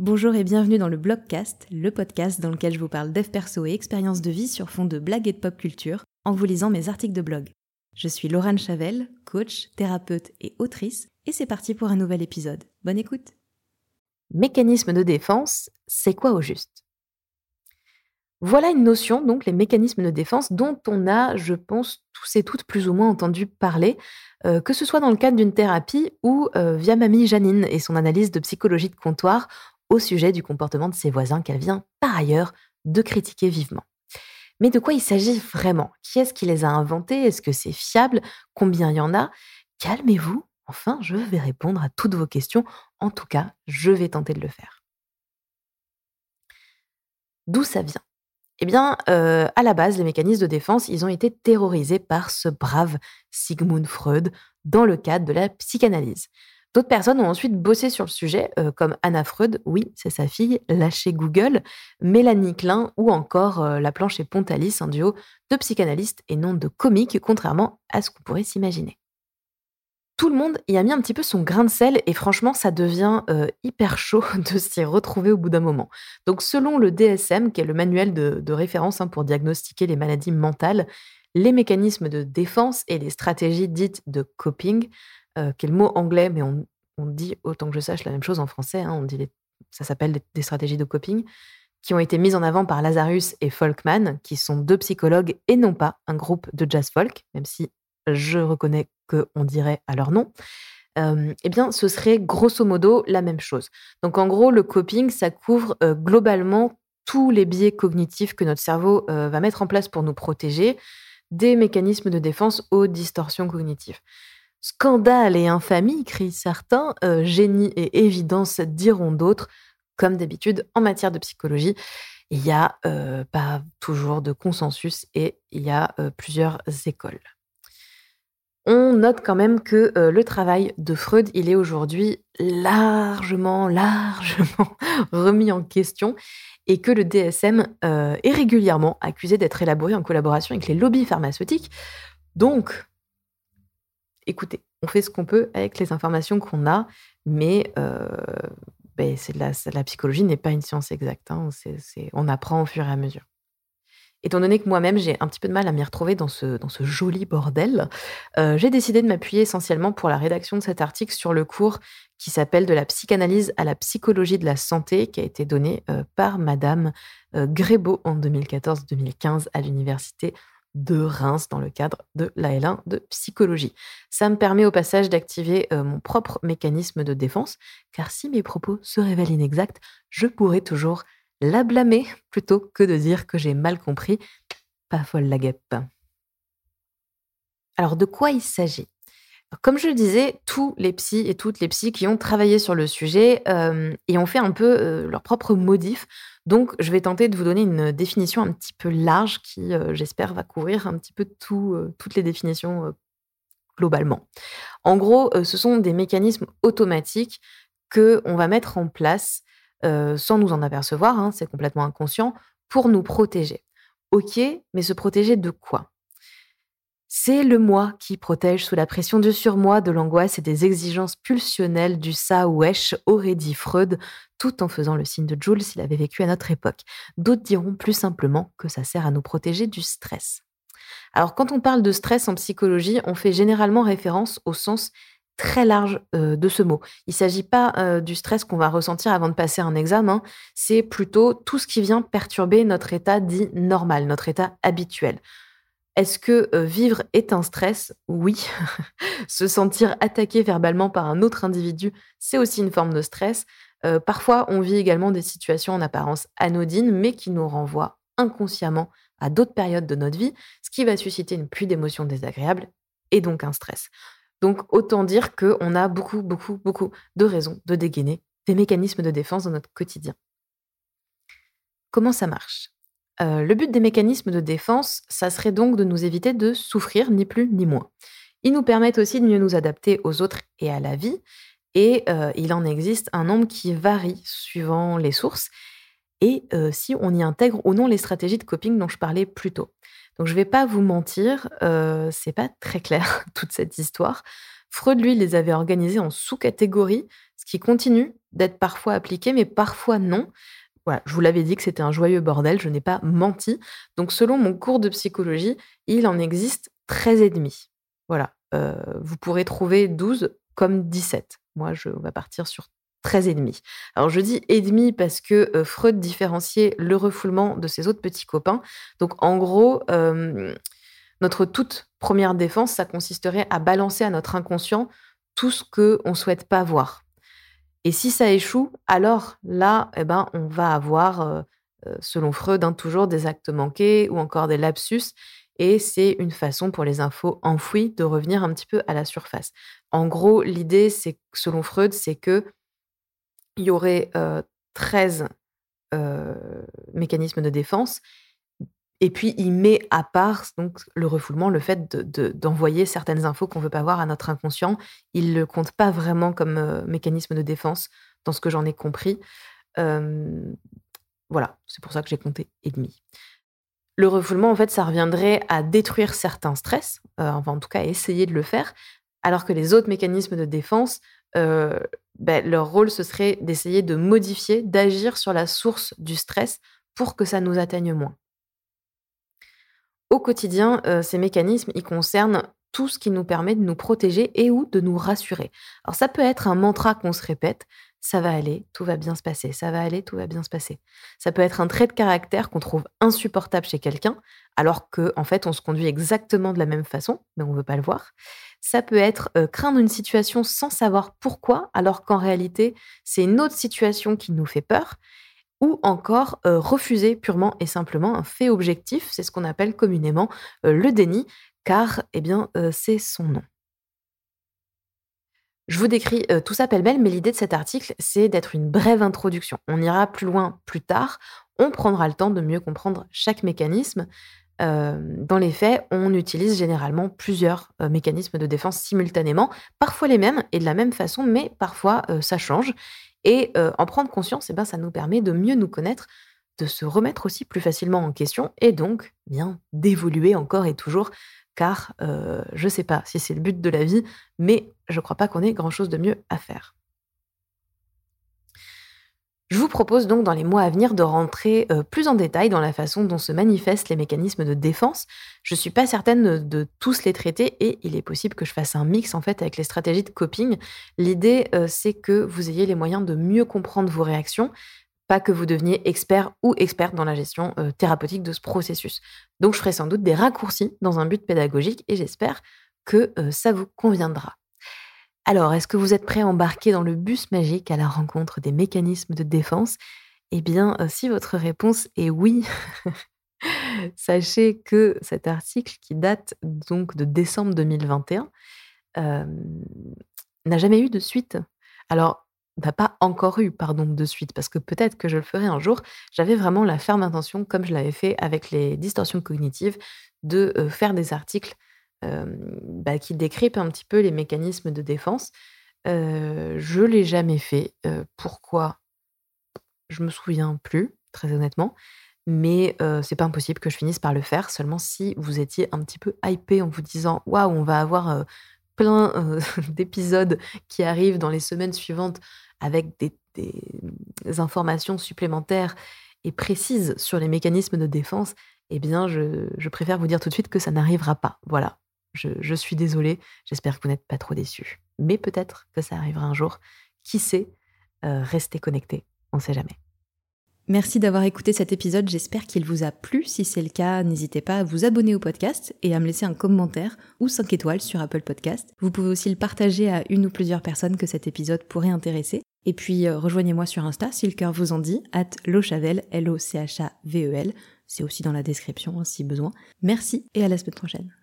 Bonjour et bienvenue dans le Blogcast, le podcast dans lequel je vous parle dev perso et expériences de vie sur fond de blagues et de pop culture en vous lisant mes articles de blog. Je suis Laurent Chavel, coach, thérapeute et autrice, et c'est parti pour un nouvel épisode. Bonne écoute Mécanisme de défense, c'est quoi au juste? Voilà une notion, donc les mécanismes de défense, dont on a, je pense, tous et toutes plus ou moins entendu parler, euh, que ce soit dans le cadre d'une thérapie ou euh, via mamie Janine et son analyse de psychologie de comptoir au sujet du comportement de ses voisins qu'elle vient par ailleurs de critiquer vivement. Mais de quoi il s'agit vraiment? Qui est-ce qui les a inventés? Est-ce que c'est fiable? Combien il y en a? Calmez-vous, enfin, je vais répondre à toutes vos questions. En tout cas, je vais tenter de le faire. D'où ça vient? Eh bien, euh, à la base, les mécanismes de défense, ils ont été terrorisés par ce brave Sigmund Freud dans le cadre de la psychanalyse. D'autres personnes ont ensuite bossé sur le sujet, euh, comme Anna Freud, oui, c'est sa fille, lâchée Google, Mélanie Klein ou encore euh, la planche et Pontalis, un duo de psychanalystes et non de comiques, contrairement à ce qu'on pourrait s'imaginer. Tout le monde y a mis un petit peu son grain de sel et franchement, ça devient euh, hyper chaud de s'y retrouver au bout d'un moment. Donc, selon le DSM, qui est le manuel de, référence hein, pour diagnostiquer les maladies mentales, les mécanismes de défense et les stratégies dites de coping qui est le mot anglais, mais on, dit, autant que je sache, la même chose en français. Hein, on dit ça s'appelle des, stratégies de coping, qui ont été mises en avant par Lazarus et Folkman, qui sont deux psychologues et non pas un groupe de jazz folk, même si je reconnais qu'on dirait à leur nom. Euh, eh bien, ce serait grosso modo la même chose. Donc, en gros, le coping, ça couvre euh, globalement tous les biais cognitifs que notre cerveau va mettre en place pour nous protéger, des mécanismes de défense aux distorsions cognitives. Scandale et infamie, crient certains, euh, génie et évidence diront d'autres. Comme d'habitude, en matière de psychologie, il n'y a euh, pas toujours de consensus et il y a euh, plusieurs écoles. On note quand même que le travail de Freud, il est aujourd'hui largement, largement remis en question et que le DSM est régulièrement accusé d'être élaboré en collaboration avec les lobbies pharmaceutiques. Donc, écoutez, on fait ce qu'on peut avec les informations qu'on a, mais euh, ben, la, la, psychologie n'est pas une science exacte. Hein, on apprend au fur et à mesure. Étant donné que moi-même, j'ai un petit peu de mal à m'y retrouver dans ce, joli bordel, euh, j'ai décidé de m'appuyer essentiellement pour la rédaction de cet article sur le cours qui s'appelle De la psychanalyse à la psychologie de la santé, qui a été donné euh, par Madame Grébeau en 2014-2015 à l'université de Reims dans le cadre de la L1 de psychologie. Ça me permet au passage d'activer euh, mon propre mécanisme de défense, car si mes propos se révèlent inexacts, je pourrais toujours la blâmer plutôt que de dire que j'ai mal compris. Pas folle la guêpe. Alors de quoi il s'agit? Comme je le disais, tous les psys et toutes les psys qui ont travaillé sur le sujet euh, et ont fait un peu euh, leur propre modif donc, je vais tenter de vous donner une définition un petit peu large qui, euh, j'espère, va couvrir un petit peu euh, toutes les définitions globalement. En gros, ce sont des mécanismes automatiques que on va mettre en place sans nous en apercevoir, hein, c'est complètement inconscient, pour nous protéger. Ok, mais se protéger de quoi? C'est le moi qui protège sous la pression du surmoi, de l'angoisse et des exigences pulsionnelles du ça wesh, aurait dit Freud, tout en faisant le signe de Jules s'il avait vécu à notre époque. D'autres diront plus simplement que ça sert à nous protéger du stress. Alors quand on parle de stress en psychologie, on fait généralement référence au sens très large euh, de ce mot. Il ne s'agit pas euh, du stress qu'on va ressentir avant de passer un examen, c'est plutôt tout ce qui vient perturber notre état dit normal, notre état habituel. Est-ce que vivre est un stress? Oui. Se sentir attaqué verbalement par un autre individu, c'est aussi une forme de stress. parfois, on vit également des situations en apparence anodines, mais qui nous renvoient inconsciemment à d'autres périodes de notre vie, ce qui va susciter une pluie d'émotions désagréables et donc un stress. Donc, autant dire qu'on a beaucoup, beaucoup, beaucoup de raisons de dégainer des mécanismes de défense dans notre quotidien. Comment ça marche? Le but des mécanismes de défense, ça serait donc de nous éviter de souffrir, ni plus ni moins. Ils nous permettent aussi de mieux nous adapter aux autres et à la vie, et il en existe un nombre qui varie suivant les sources, et si on y intègre ou non les stratégies de coping dont je parlais plus tôt. Donc je ne vais pas vous mentir, c'est pas très clair toute cette histoire. Freud, lui, les avait organisés en sous-catégories, ce qui continue d'être parfois appliqué, mais parfois non. Voilà, je vous l'avais dit que c'était un joyeux bordel, je n'ai pas menti. Donc, selon mon cours de psychologie, il en existe 13 et demi. Voilà, euh, vous pourrez trouver 12 comme 17. Moi, je vais partir sur 13 et demi. Alors je dis et demi parce que euh, Freud différenciait le refoulement de ses autres petits copains. Donc en gros, euh, notre toute première défense, ça consisterait à balancer à notre inconscient tout ce que on souhaite pas voir. Et si ça échoue, alors là, eh ben, on va avoir, euh, selon Freud, hein, toujours des actes manqués ou encore des lapsus. Et c'est une façon pour les infos enfouies de revenir un petit peu à la surface. En gros, l'idée, c'est, selon Freud, c'est que il y aurait 13 mécanismes de défense. Et puis, il met à part donc, le refoulement, le fait d'envoyer certaines infos qu'on veut pas voir à notre inconscient. Il le compte pas vraiment comme mécanisme de défense, dans ce que j'en ai compris. voilà, c'est pour ça que j'ai compté et demi. Le refoulement, en fait, ça reviendrait à détruire certains stress, enfin en tout cas à essayer de le faire, alors que les autres mécanismes de défense euh, ben, leur rôle, ce serait d'essayer de modifier, d'agir sur la source du stress pour que ça nous atteigne moins. Au quotidien, euh, ces mécanismes, ils concernent tout ce qui nous permet de nous protéger et ou de nous rassurer. Alors ça peut être un mantra qu'on se répète, ça va aller, tout va bien se passer, ça va aller, tout va bien se passer. Ça peut être un trait de caractère qu'on trouve insupportable chez quelqu'un, alors qu'en en fait on se conduit exactement de la même façon, mais on ne veut pas le voir. Ça peut être craindre une situation sans savoir pourquoi, alors qu'en réalité, c'est une autre situation qui nous fait peur. Ou encore refuser purement et simplement un fait objectif, c'est ce qu'on appelle communément le déni, car eh bien, c'est son nom. Je vous décris tout ça pêle-mêle, mais l'idée de cet article, c'est d'être une brève introduction. On ira plus loin plus tard, on prendra le temps de mieux comprendre chaque mécanisme, dans les faits, on utilise généralement plusieurs mécanismes de défense simultanément, parfois les mêmes et de la même façon, mais parfois ça change. Et en prendre conscience, eh ben, ça nous permet de mieux nous connaître, de se remettre aussi plus facilement en question et donc bien d'évoluer encore et toujours, car je ne sais pas si c'est le but de la vie, mais je ne crois pas qu'on ait grand-chose de mieux à faire. Je vous propose donc dans les mois à venir de rentrer euh, plus en détail dans la façon dont se manifestent les mécanismes de défense. Je ne suis pas certaine de tous les traiter et il est possible que je fasse un mix en fait avec les stratégies de coping. L'idée, euh, c'est que vous ayez les moyens de mieux comprendre vos réactions, pas que vous deveniez expert ou experte dans la gestion euh, thérapeutique de ce processus. Donc je ferai sans doute des raccourcis dans un but pédagogique et j'espère que ça vous conviendra. Alors, est-ce que vous êtes prêt à embarquer dans le bus magique à la rencontre des mécanismes de défense? Eh bien, euh, si votre réponse est oui, sachez que cet article, qui date donc de décembre 2021, euh, n'a jamais eu de suite. Alors, n'a pas encore eu, pardon, de suite, parce que peut-être que je le ferai un jour. J'avais vraiment la ferme intention, comme je l'avais fait avec les distorsions cognitives, de euh, faire des articles bah, qui décrypte un petit peu les mécanismes de défense. Euh, je l'ai jamais fait. pourquoi? Je me souviens plus, très honnêtement. Mais c'est pas impossible que je finisse par le faire. Seulement si vous étiez un petit peu hypé en vous disant waouh, on va avoir plein d'épisodes qui arrivent dans les semaines suivantes avec des, informations supplémentaires et précises sur les mécanismes de défense, eh bien, je préfère vous dire tout de suite que ça n'arrivera pas. Voilà. Je, suis désolée, j'espère que vous n'êtes pas trop déçus. Mais peut-être que ça arrivera un jour. Qui sait euh, Restez connectés, on ne sait jamais. Merci d'avoir écouté cet épisode, j'espère qu'il vous a plu. Si c'est le cas, n'hésitez pas à vous abonner au podcast et à me laisser un commentaire ou 5 étoiles sur Apple Podcast. Vous pouvez aussi le partager à une ou plusieurs personnes que cet épisode pourrait intéresser. Et puis euh, rejoignez-moi sur Insta si le cœur vous en dit, at lochavel, L-O-C-H-A-V-E-L. C'est aussi dans la description hein, si besoin. Merci et à la semaine prochaine.